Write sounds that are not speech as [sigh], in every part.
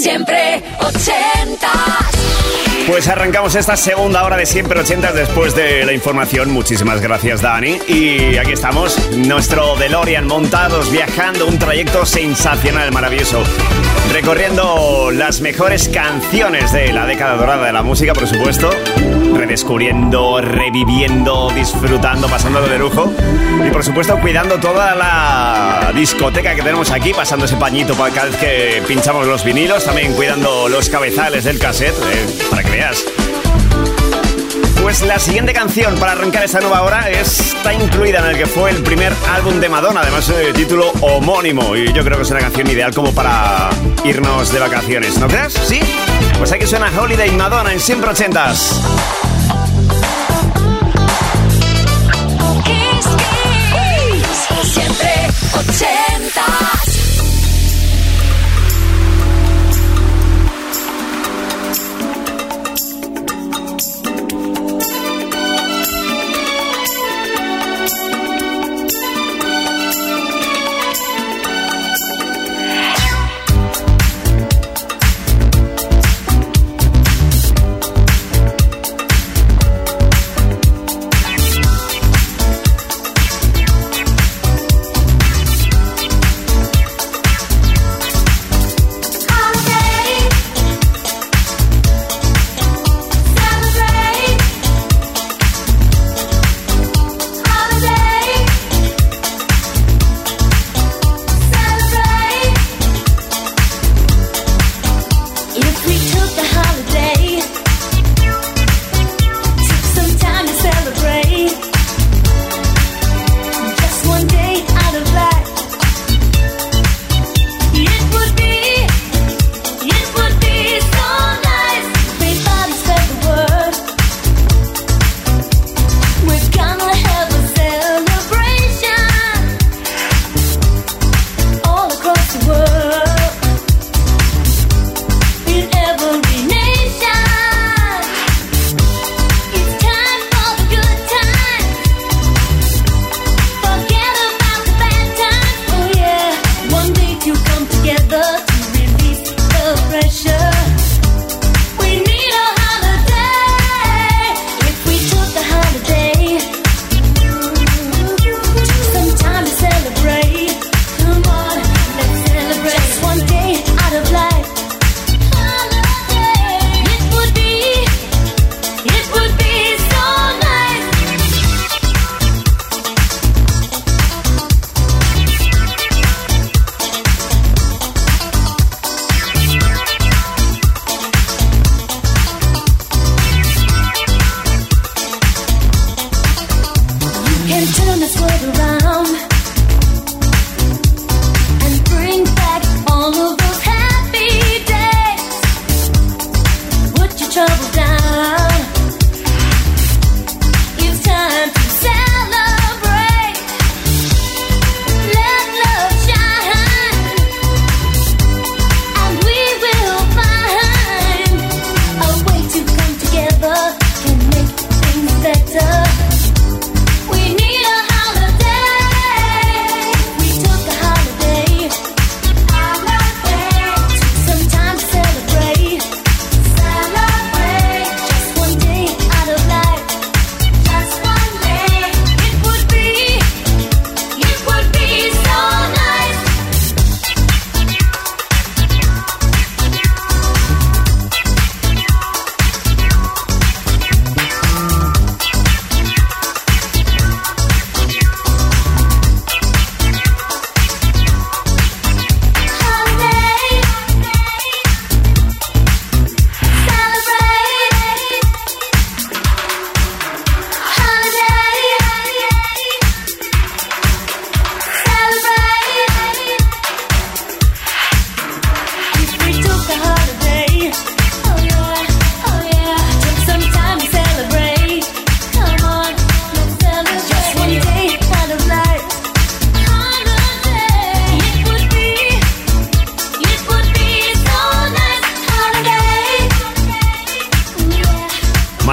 Siempre ochentas. Pues arrancamos esta segunda hora de Siempre Ochentas después de la información. Muchísimas gracias, Dani. Y aquí estamos, nuestro DeLorean montados, viajando un trayecto sensacional, maravilloso. Recorriendo las mejores canciones de la década dorada de la música, por supuesto. Redescubriendo, reviviendo, disfrutando, pasándolo de lujo. Y por supuesto, cuidando toda la discoteca que tenemos aquí, pasando ese pañito para cada vez que pinchamos los vinilos. También cuidando los cabezales del cassette, eh, para que pues la siguiente canción para arrancar esta nueva hora está incluida en el que fue el primer álbum de Madonna, además de título homónimo. Y yo creo que es una canción ideal como para irnos de vacaciones, ¿no crees? ¿Sí? Pues aquí suena Holiday Madonna en 180s.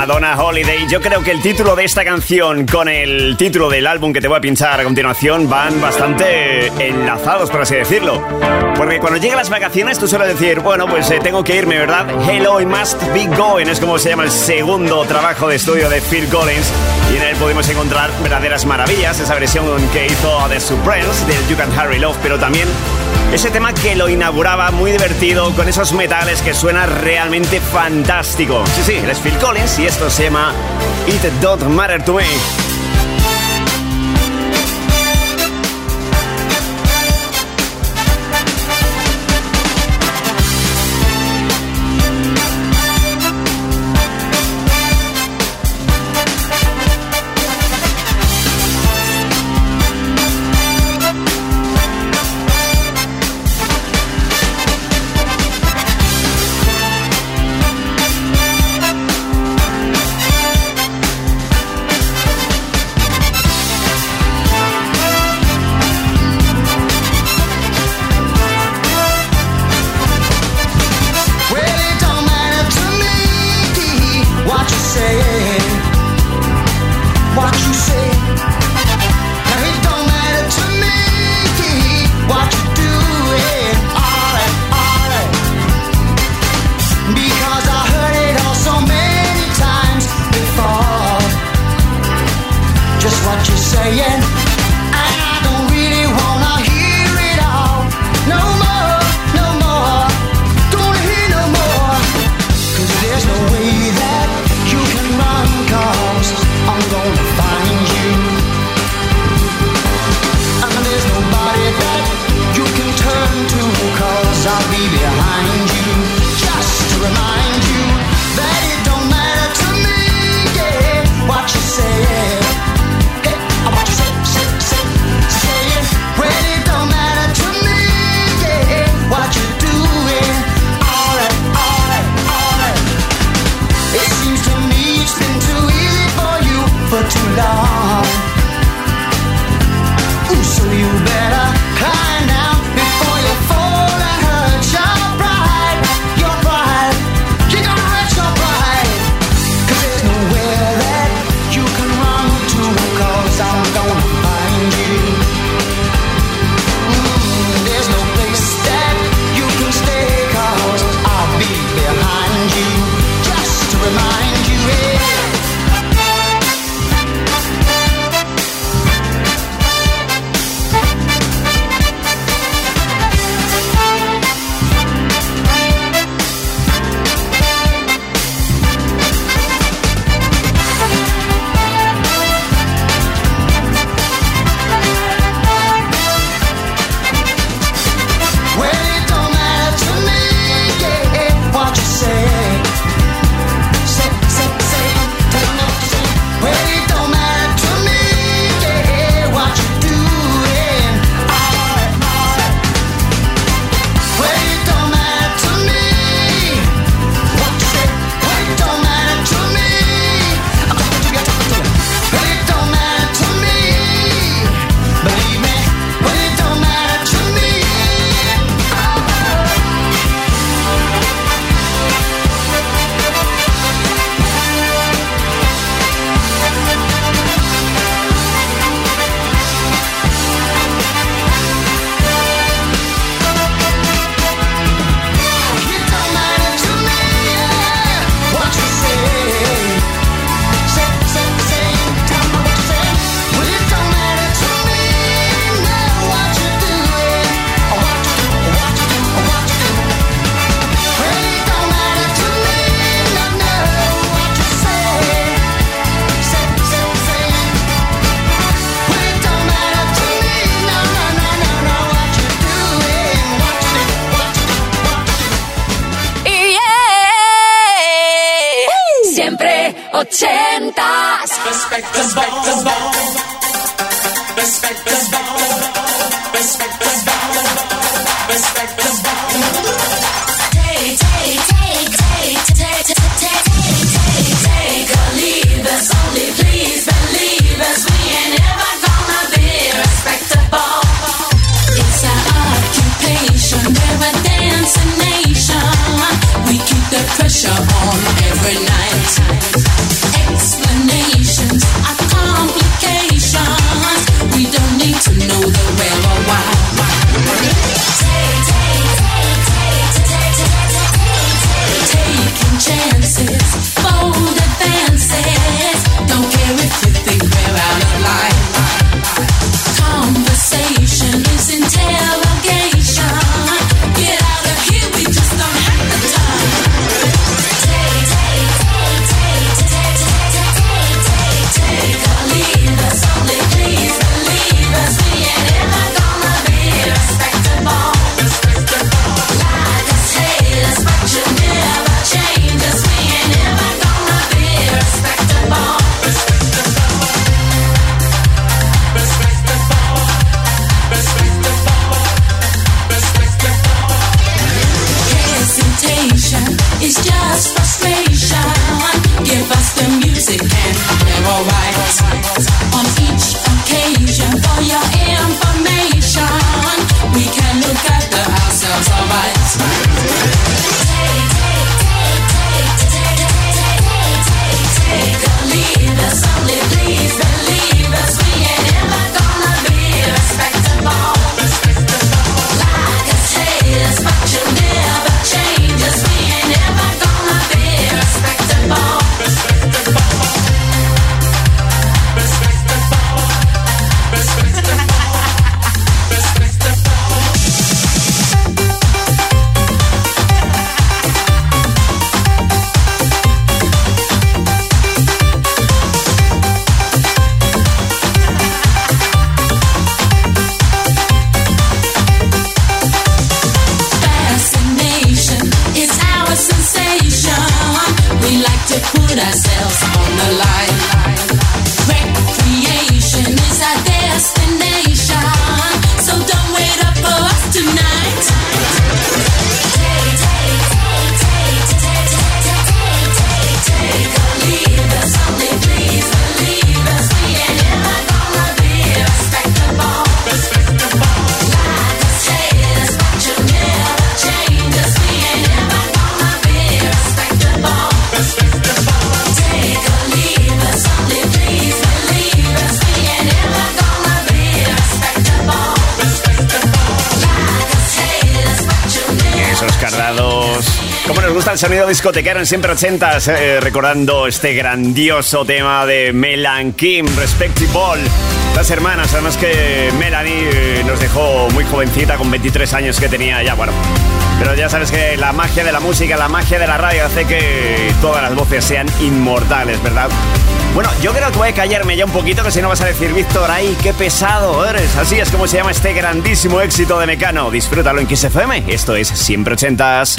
Madonna Holiday. Yo creo que el título de esta canción con el título del álbum que te voy a pinchar a continuación van bastante enlazados, por así decirlo. Porque cuando llegan las vacaciones tú sueles decir, bueno, pues eh, tengo que irme, ¿verdad? Hello, I must be going. Es como se llama el segundo trabajo de estudio de Phil Collins. Y en él pudimos encontrar verdaderas maravillas. Esa versión que hizo The Supremes del You Can Harry Love, pero también ese tema que lo inauguraba muy divertido con esos metales que suena realmente fantástico. Sí, sí, es Phil Collins y esto se llama It Don't Matter to Me. En siempre ochentas, eh, recordando este grandioso tema de Melan Kim, Respectable. Las hermanas, además que Melanie eh, nos dejó muy jovencita, con 23 años que tenía ya, bueno. Pero ya sabes que la magia de la música, la magia de la radio hace que todas las voces sean inmortales, ¿verdad? Bueno, yo creo que voy a callarme ya un poquito, que si no vas a decir, Víctor, ay, qué pesado eres. Así es como se llama este grandísimo éxito de Mecano. Disfrútalo en XFM. Esto es Siempre Ochentas.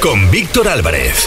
Con Víctor Álvarez.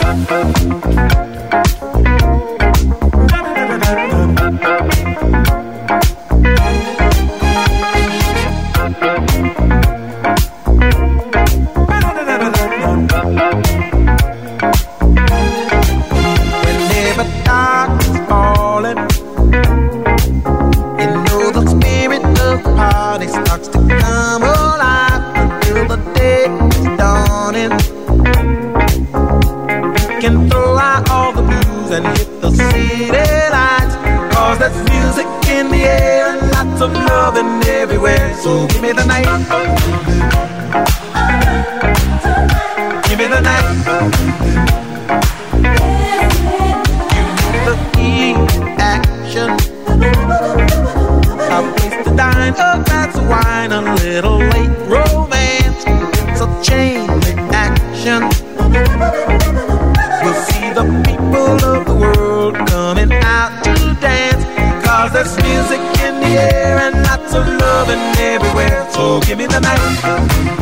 Give me the night.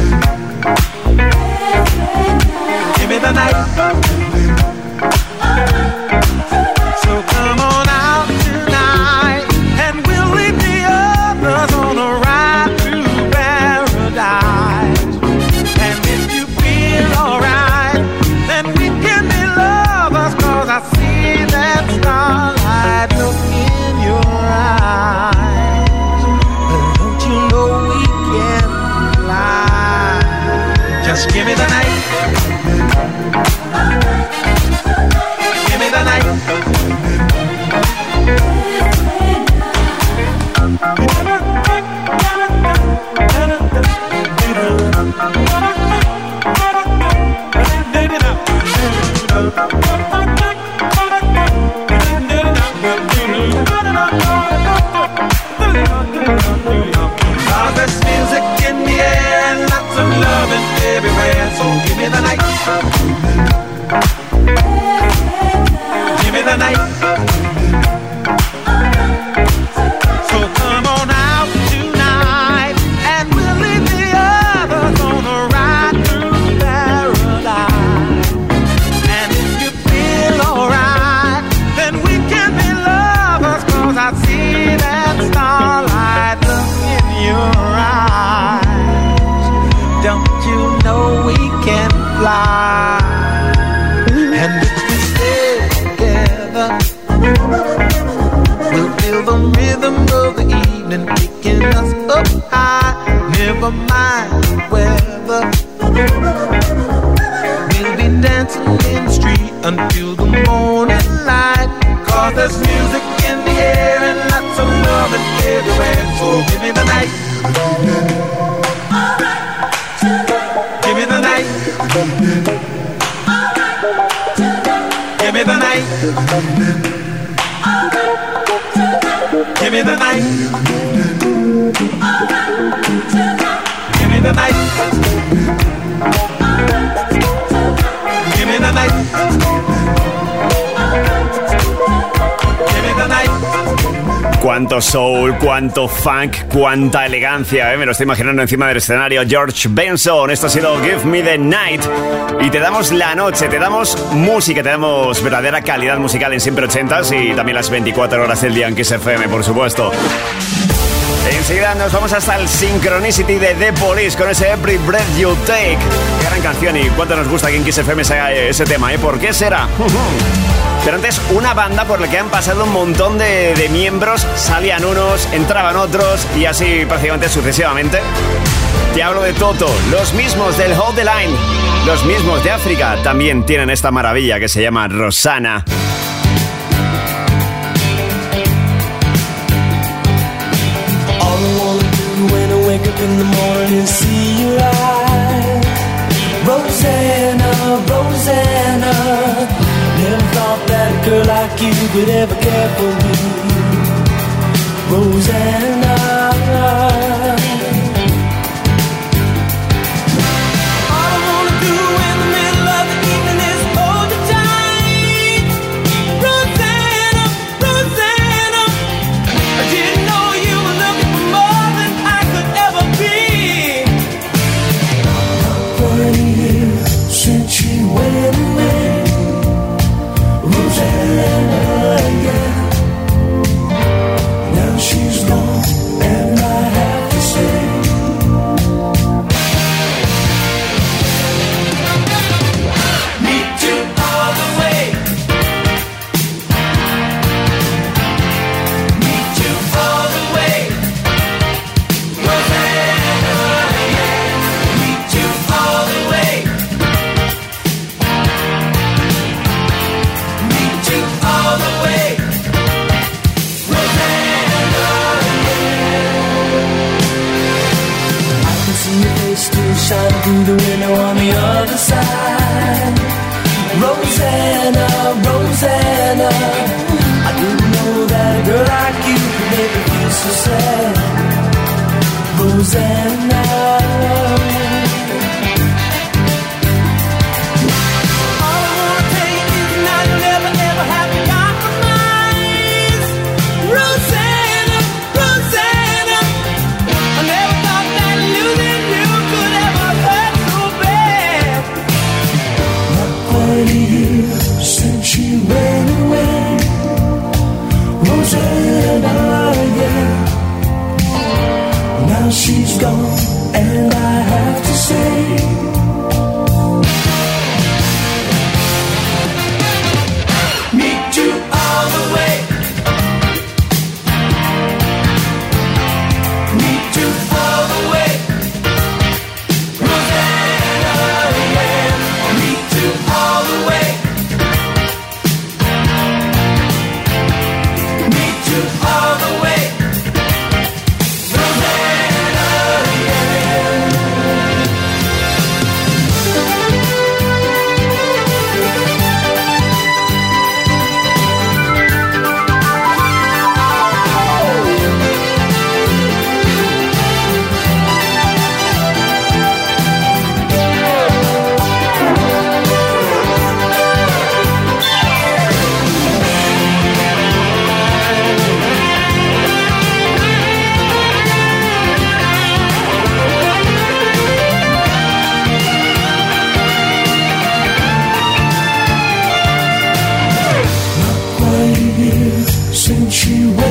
your mind. We'll be dancing in the street until the morning light. There's music in the air and lots of love everywhere. So give me the night. Alright, tonight. Give me the night. Alright, tonight. Give me the night. Alright, tonight. Give me the night. Alright, tonight. Cuánto soul, cuánto funk, cuánta elegancia, ¿eh? me lo estoy imaginando encima del escenario. George Benson, esto ha sido Give Me the Night. Y te damos la noche, te damos música, te damos verdadera calidad musical en siempre 80s y también las 24 horas del día en Kiss FM, por supuesto. Enseguida nos vamos hasta el Synchronicity de The Police con ese Every Breath You Take. gran canción y cuánto nos gusta que en Kiss FM se haga ese tema, ¿eh? ¿Por qué será? [laughs] Pero antes, una banda por la que han pasado un montón de, de miembros, salían unos, entraban otros y así prácticamente sucesivamente. Te hablo de Toto, los mismos del Hold the Line, los mismos de África, también tienen esta maravilla que se llama Rosana. You would ever care for me. Rosanna. since you went.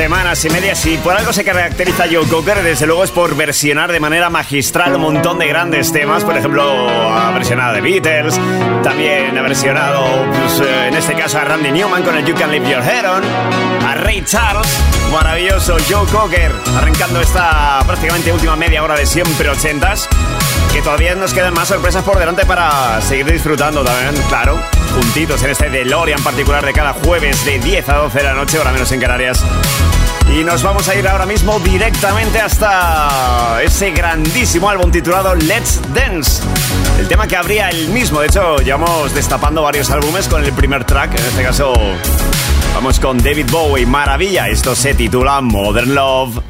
Semanas y media. Si por algo se caracteriza Joe Cocker, desde luego es por versionar de manera magistral un montón de grandes temas. Por ejemplo, ha versionado The Beatles, también ha versionado, pues, eh, en este caso, a Randy Newman con el You Can Leave Your Head On, a Ray Charles, maravilloso Joe Cocker, arrancando esta prácticamente última media hora de siempre ochentas. Que todavía nos quedan más sorpresas por delante para seguir disfrutando también, claro, juntitos en este DeLorean particular de cada jueves de 10 a 12 de la noche, hora menos en Canarias. Y nos vamos a ir ahora mismo directamente hasta ese grandísimo álbum titulado Let's Dance. El tema que habría el mismo. De hecho, llevamos destapando varios álbumes con el primer track. En este caso, vamos con David Bowie. Maravilla. Esto se titula Modern Love.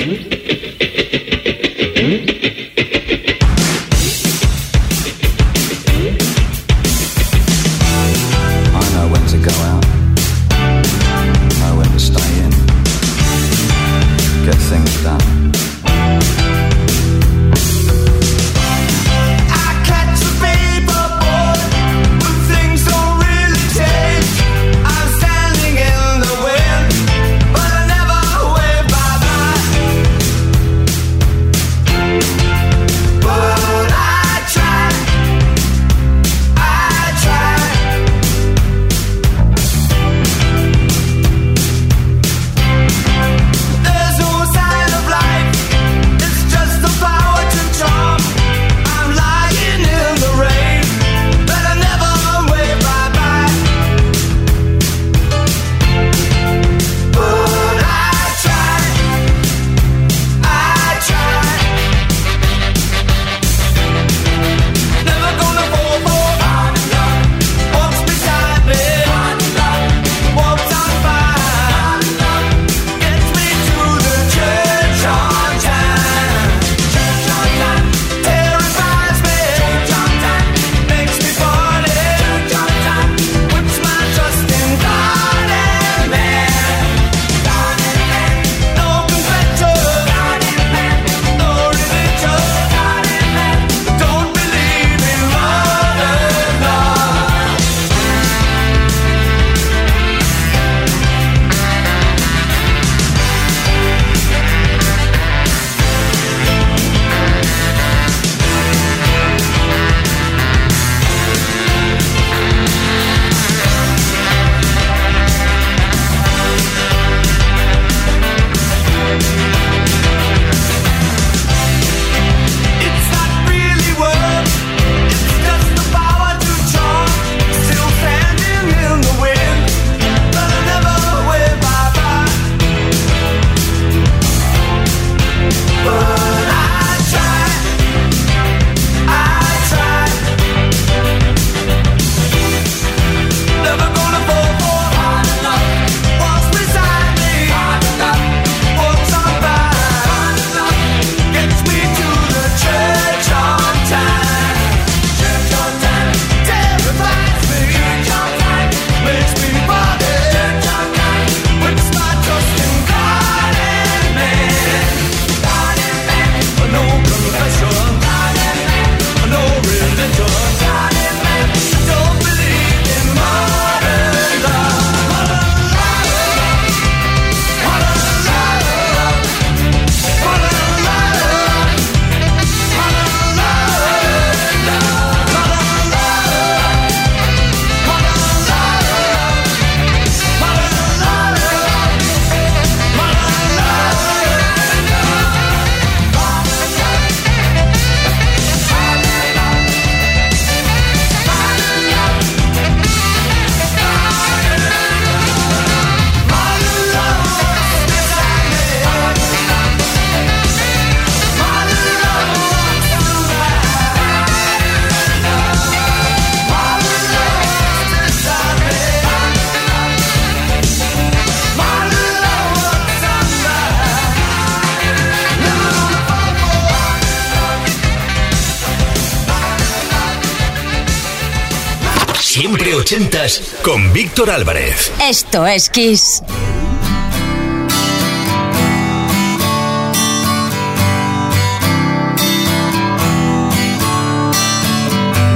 Ochentas con Víctor Álvarez. Esto es Kiss.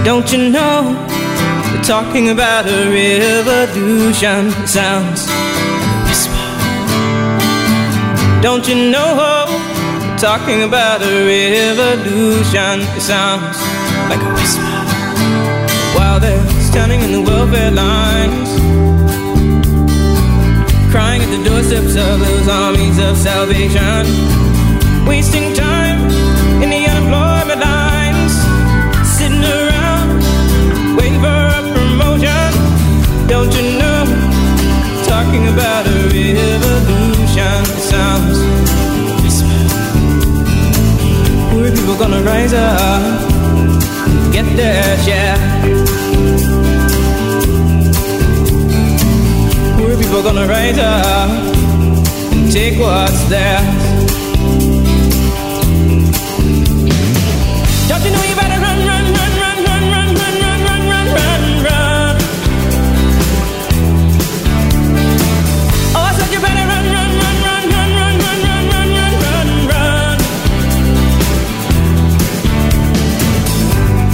Don't you know they're talking about a revolution? It sounds like a whisper. Don't you know they're talking about a revolution? It sounds like a whisper. While they're standing in the welfare lines, crying at the doorsteps of those armies of salvation, wasting time in the unemployment lines, sitting around waiting for a promotion. Don't you know? Talking about a revolution sounds. Poor people gonna rise up, get their share. People gonna rise up and take what's theirs. Don't you know you better run, run, run, run, run, run, run, run, run, run, run, run. Oh, I said you better run, run, run, run, run, run, run, run, run, run, run, run.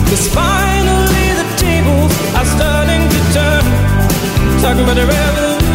'Cause finally the tables are starting to turn. Talking about the revolution.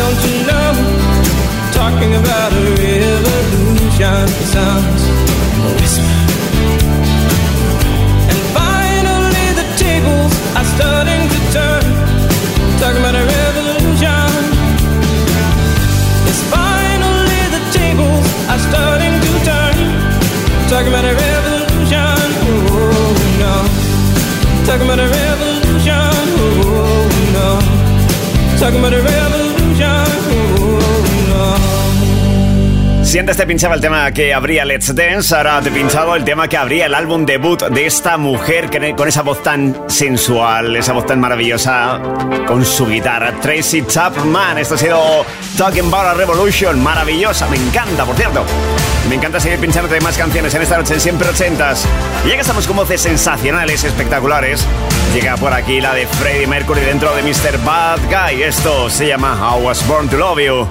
Don't you know? Talking about a revolution sounds a whisper. And finally the tables are starting to turn. Talking about a revolution. Yes, finally the tables are starting to turn. Talking about a revolution. Oh no. Talking about a revolution. Oh no. Talking about a revolution illusion. Oh, oh. Si antes te pinchaba el tema que abría Let's Dance, ahora te he pinchado el tema que abría el álbum debut de esta mujer con esa voz tan sensual, esa voz tan maravillosa, con su guitarra, Tracy Chapman. Esto ha sido Talking About a Revolution, maravillosa, me encanta, por cierto. Me encanta seguir pinchándote más canciones en esta noche en Siempre Ochentas. Y ya que estamos con voces sensacionales, espectaculares, llega por aquí la de Freddie Mercury dentro de Mr. Bad Guy. Esto se llama I Was Born to Love You.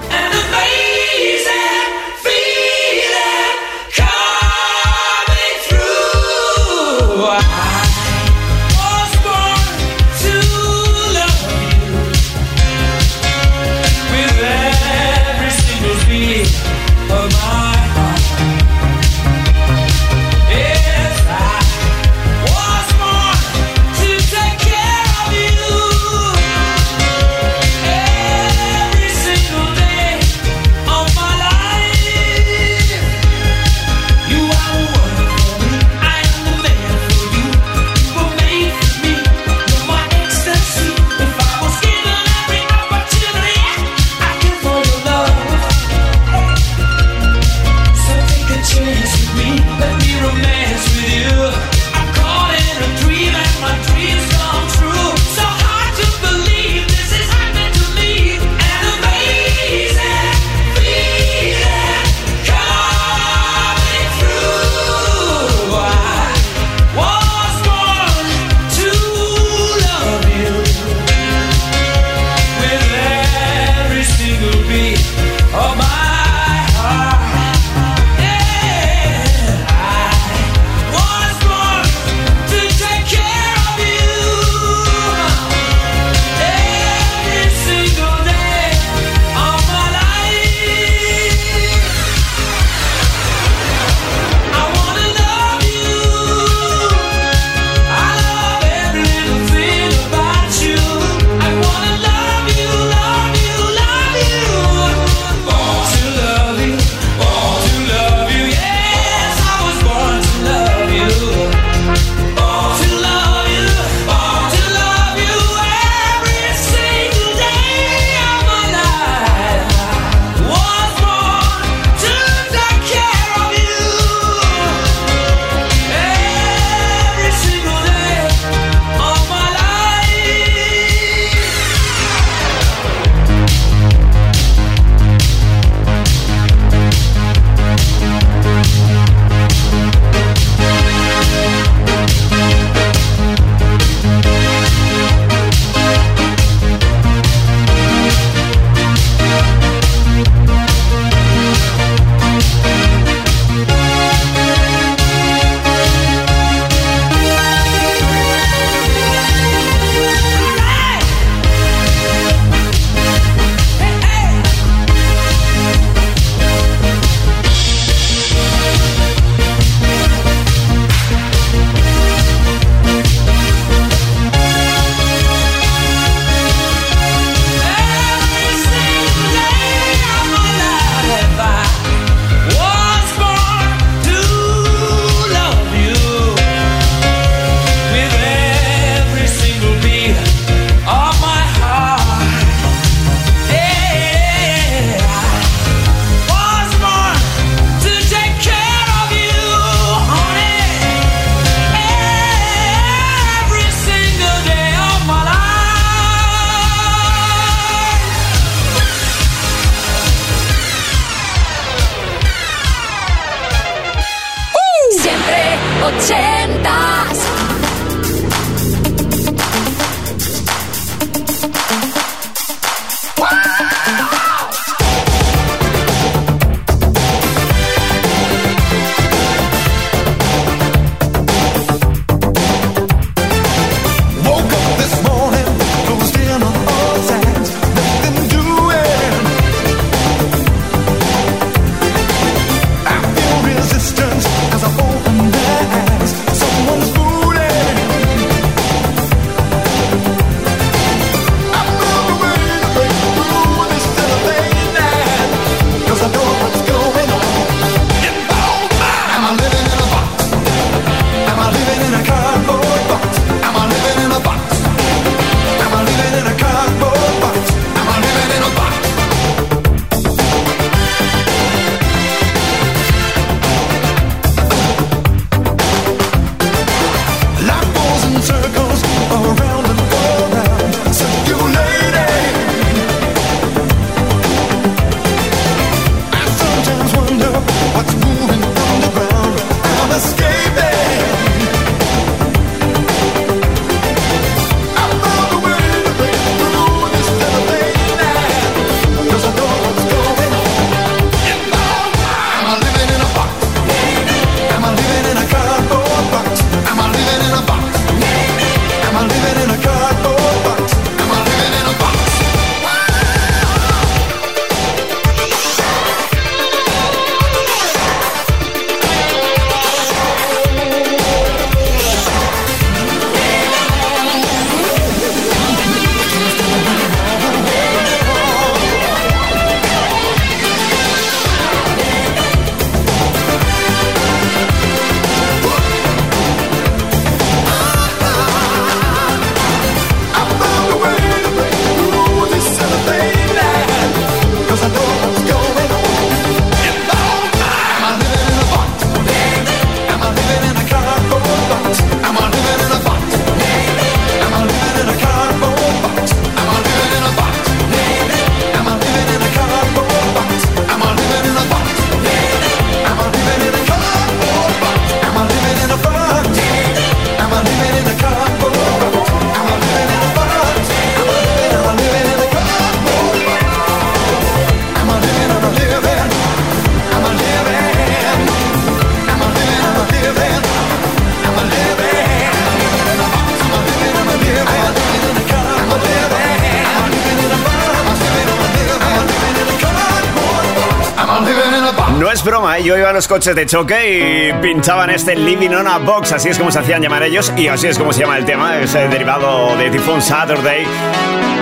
¿Eh? yo iba a los coches de choque y pinchaban este Living on a Box, así es como se hacían llamar ellos y así es como se llama el tema, es el derivado de Typhoon Saturday.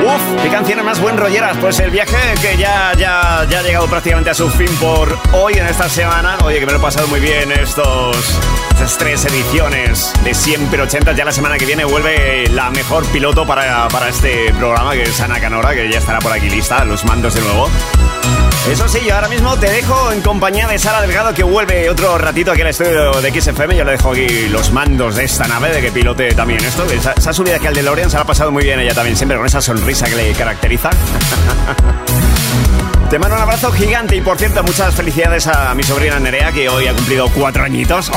Uf, qué canciones más buen rolleras. Pues el viaje que ya, ya, ya ha llegado prácticamente a su fin por hoy en esta semana. Oye, que me lo he pasado muy bien estos, estas tres ediciones de Siempre 80. Ya la semana que viene vuelve la mejor piloto para, para este programa, que es Ana Canora, que ya estará por aquí lista, los mandos de nuevo. Eso sí, yo ahora mismo te dejo en compañía de Sara Delgado que vuelve otro ratito aquí al estudio de XFM. Yo le dejo aquí los mandos de esta nave, de que pilote también esto. Se ha subido aquí al DeLorean, se ha pasado muy bien ella también, siempre con esa sonrisa que le caracteriza. [laughs] Te mando un abrazo gigante y por cierto, muchas felicidades a mi sobrina Nerea que hoy ha cumplido cuatro añitos.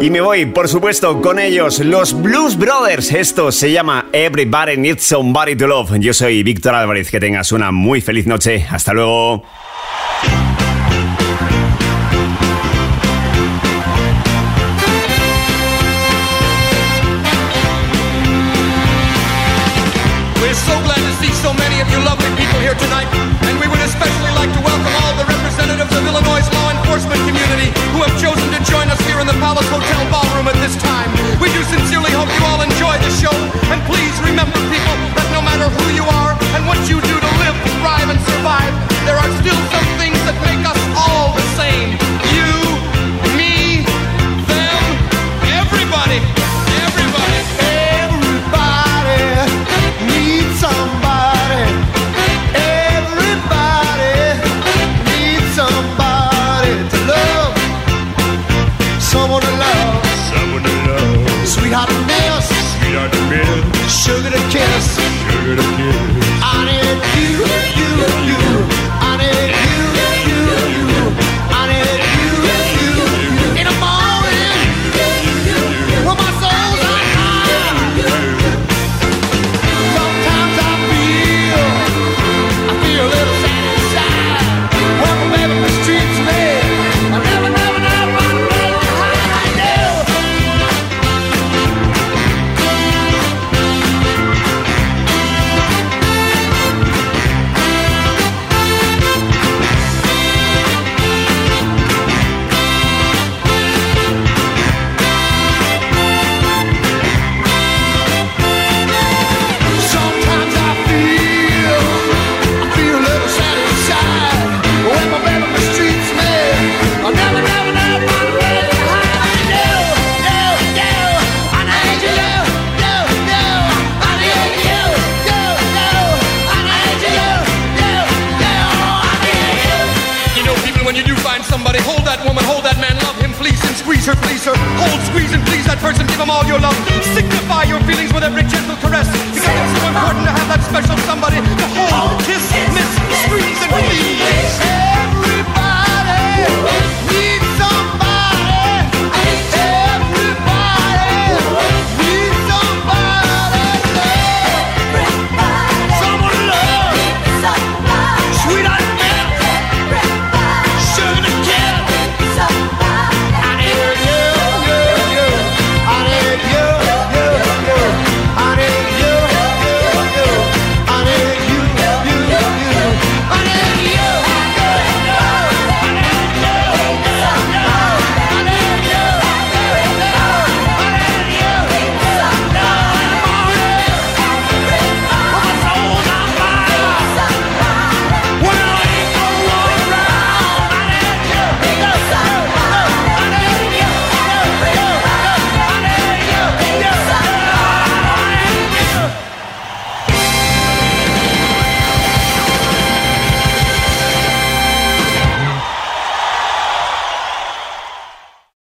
Y me voy, por supuesto, con ellos, los Blues Brothers. Esto se llama Everybody Needs Somebody to Love. Yo soy Víctor Álvarez. Que tengas una muy feliz noche. Hasta luego. So many of you lovely people here tonight, and we would especially like to welcome all the representatives of Illinois' law enforcement community who have chosen to join us here in the Palace Hotel ballroom at this time. We do sincerely hope you all enjoy the show, and please remember, people, that no matter who you are and what you do to live, thrive, and survive, there are still some things that make us all the same.